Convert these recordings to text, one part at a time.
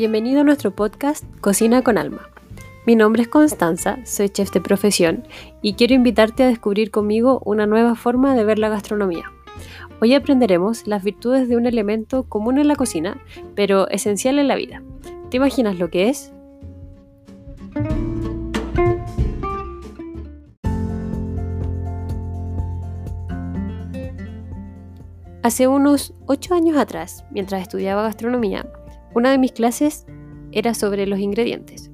bienvenido a nuestro podcast Cocina con Alma. Mi nombre es Constanza, soy chef de profesión y quiero invitarte a descubrir conmigo una nueva forma de ver la gastronomía. Hoy aprenderemos las virtudes de un elemento común en la cocina, pero esencial en la vida. ¿Te imaginas lo que es? Hace unos 8 años atrás, mientras estudiaba gastronomía, una de mis clases era sobre los ingredientes.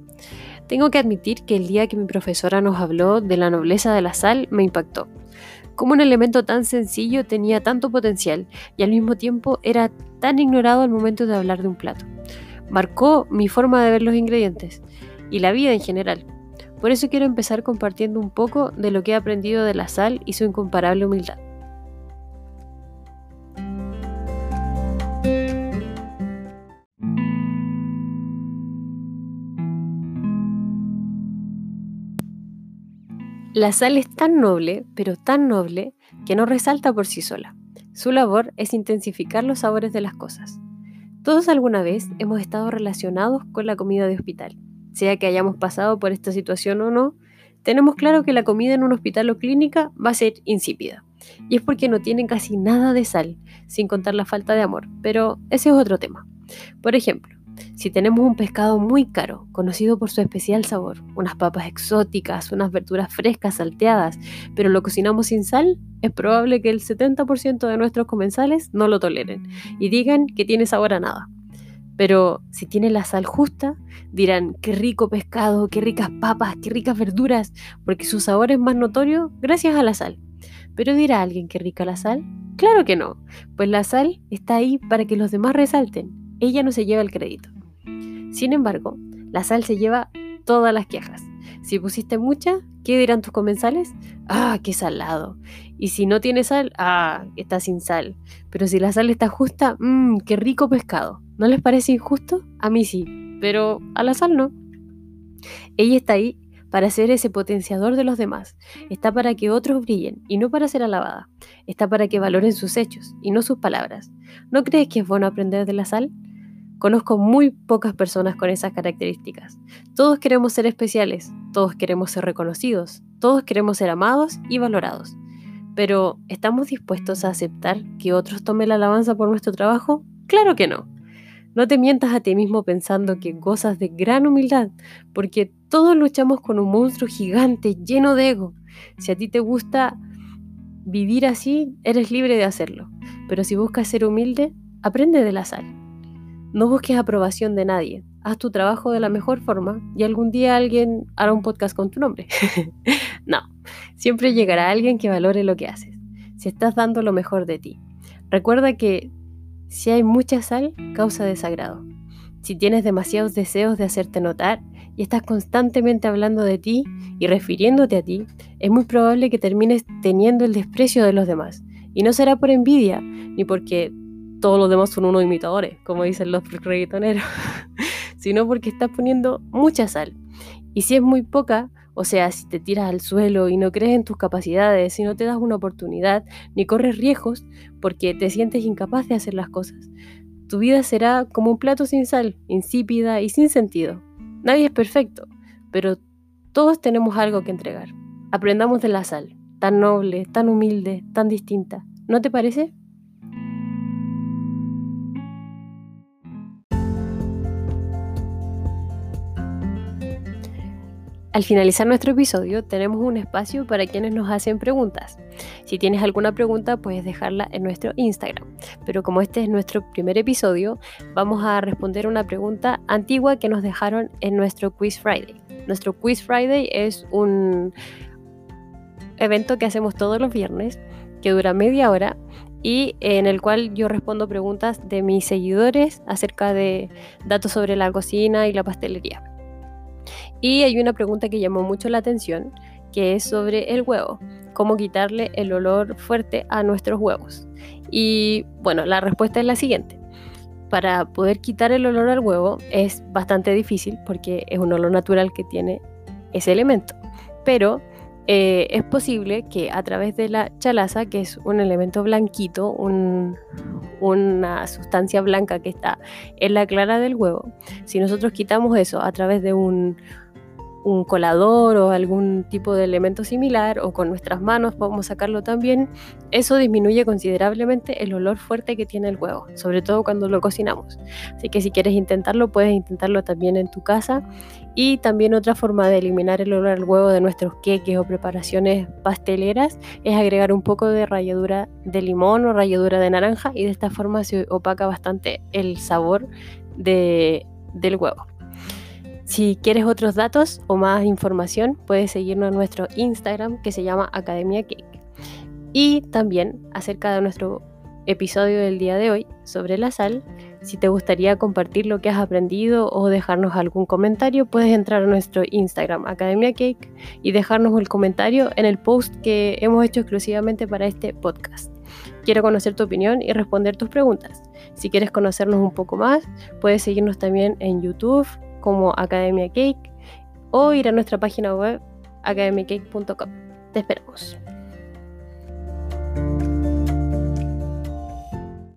Tengo que admitir que el día que mi profesora nos habló de la nobleza de la sal me impactó. Cómo un elemento tan sencillo tenía tanto potencial y al mismo tiempo era tan ignorado al momento de hablar de un plato. Marcó mi forma de ver los ingredientes y la vida en general. Por eso quiero empezar compartiendo un poco de lo que he aprendido de la sal y su incomparable humildad. La sal es tan noble, pero tan noble, que no resalta por sí sola. Su labor es intensificar los sabores de las cosas. Todos alguna vez hemos estado relacionados con la comida de hospital. Sea que hayamos pasado por esta situación o no, tenemos claro que la comida en un hospital o clínica va a ser insípida. Y es porque no tienen casi nada de sal, sin contar la falta de amor. Pero ese es otro tema. Por ejemplo, si tenemos un pescado muy caro, conocido por su especial sabor, unas papas exóticas, unas verduras frescas salteadas, pero lo cocinamos sin sal, es probable que el 70% de nuestros comensales no lo toleren y digan que tiene sabor a nada. Pero si tiene la sal justa, dirán, qué rico pescado, qué ricas papas, qué ricas verduras, porque su sabor es más notorio gracias a la sal. Pero dirá alguien qué rica la sal? Claro que no, pues la sal está ahí para que los demás resalten ella no se lleva el crédito. Sin embargo, la sal se lleva todas las quejas. Si pusiste mucha, ¿qué dirán tus comensales? Ah, qué salado. Y si no tiene sal, ah, está sin sal. Pero si la sal está justa, mmm, qué rico pescado. ¿No les parece injusto? A mí sí, pero a la sal no. Ella está ahí para ser ese potenciador de los demás. Está para que otros brillen y no para ser alabada. Está para que valoren sus hechos y no sus palabras. ¿No crees que es bueno aprender de la sal? Conozco muy pocas personas con esas características. Todos queremos ser especiales, todos queremos ser reconocidos, todos queremos ser amados y valorados. Pero, ¿estamos dispuestos a aceptar que otros tomen la alabanza por nuestro trabajo? Claro que no. No te mientas a ti mismo pensando que gozas de gran humildad, porque todos luchamos con un monstruo gigante lleno de ego. Si a ti te gusta vivir así, eres libre de hacerlo. Pero si buscas ser humilde, aprende de la sal. No busques aprobación de nadie. Haz tu trabajo de la mejor forma y algún día alguien hará un podcast con tu nombre. no, siempre llegará alguien que valore lo que haces. Si estás dando lo mejor de ti. Recuerda que si hay mucha sal, causa desagrado. Si tienes demasiados deseos de hacerte notar y estás constantemente hablando de ti y refiriéndote a ti, es muy probable que termines teniendo el desprecio de los demás. Y no será por envidia, ni porque todos los demás son unos imitadores, como dicen los reggaetoneros, sino porque estás poniendo mucha sal. Y si es muy poca, o sea, si te tiras al suelo y no crees en tus capacidades, si no te das una oportunidad, ni corres riesgos porque te sientes incapaz de hacer las cosas, tu vida será como un plato sin sal, insípida y sin sentido. Nadie es perfecto, pero todos tenemos algo que entregar. Aprendamos de la sal, tan noble, tan humilde, tan distinta. ¿No te parece? Al finalizar nuestro episodio tenemos un espacio para quienes nos hacen preguntas. Si tienes alguna pregunta puedes dejarla en nuestro Instagram. Pero como este es nuestro primer episodio, vamos a responder una pregunta antigua que nos dejaron en nuestro Quiz Friday. Nuestro Quiz Friday es un evento que hacemos todos los viernes que dura media hora y en el cual yo respondo preguntas de mis seguidores acerca de datos sobre la cocina y la pastelería. Y hay una pregunta que llamó mucho la atención, que es sobre el huevo, cómo quitarle el olor fuerte a nuestros huevos. Y bueno, la respuesta es la siguiente. Para poder quitar el olor al huevo es bastante difícil porque es un olor natural que tiene ese elemento. Pero eh, es posible que a través de la chalaza, que es un elemento blanquito, una sustancia blanca que está en la clara del huevo, si nosotros quitamos eso a través de un, un colador o algún tipo de elemento similar o con nuestras manos podemos sacarlo también, eso disminuye considerablemente el olor fuerte que tiene el huevo, sobre todo cuando lo cocinamos. Así que si quieres intentarlo, puedes intentarlo también en tu casa. Y también otra forma de eliminar el olor al huevo de nuestros queques o preparaciones pasteleras es agregar un poco de ralladura de limón o ralladura de naranja y de esta forma se opaca bastante el sabor del huevo. Si quieres otros datos o más información, puedes seguirnos en nuestro Instagram que se llama Academia Cake. Y también acerca de nuestro episodio del día de hoy sobre la sal, si te gustaría compartir lo que has aprendido o dejarnos algún comentario, puedes entrar a nuestro Instagram Academia Cake y dejarnos el comentario en el post que hemos hecho exclusivamente para este podcast. Quiero conocer tu opinión y responder tus preguntas. Si quieres conocernos un poco más, puedes seguirnos también en YouTube, como Academia Cake o ir a nuestra página web academiacake.com. Te esperamos.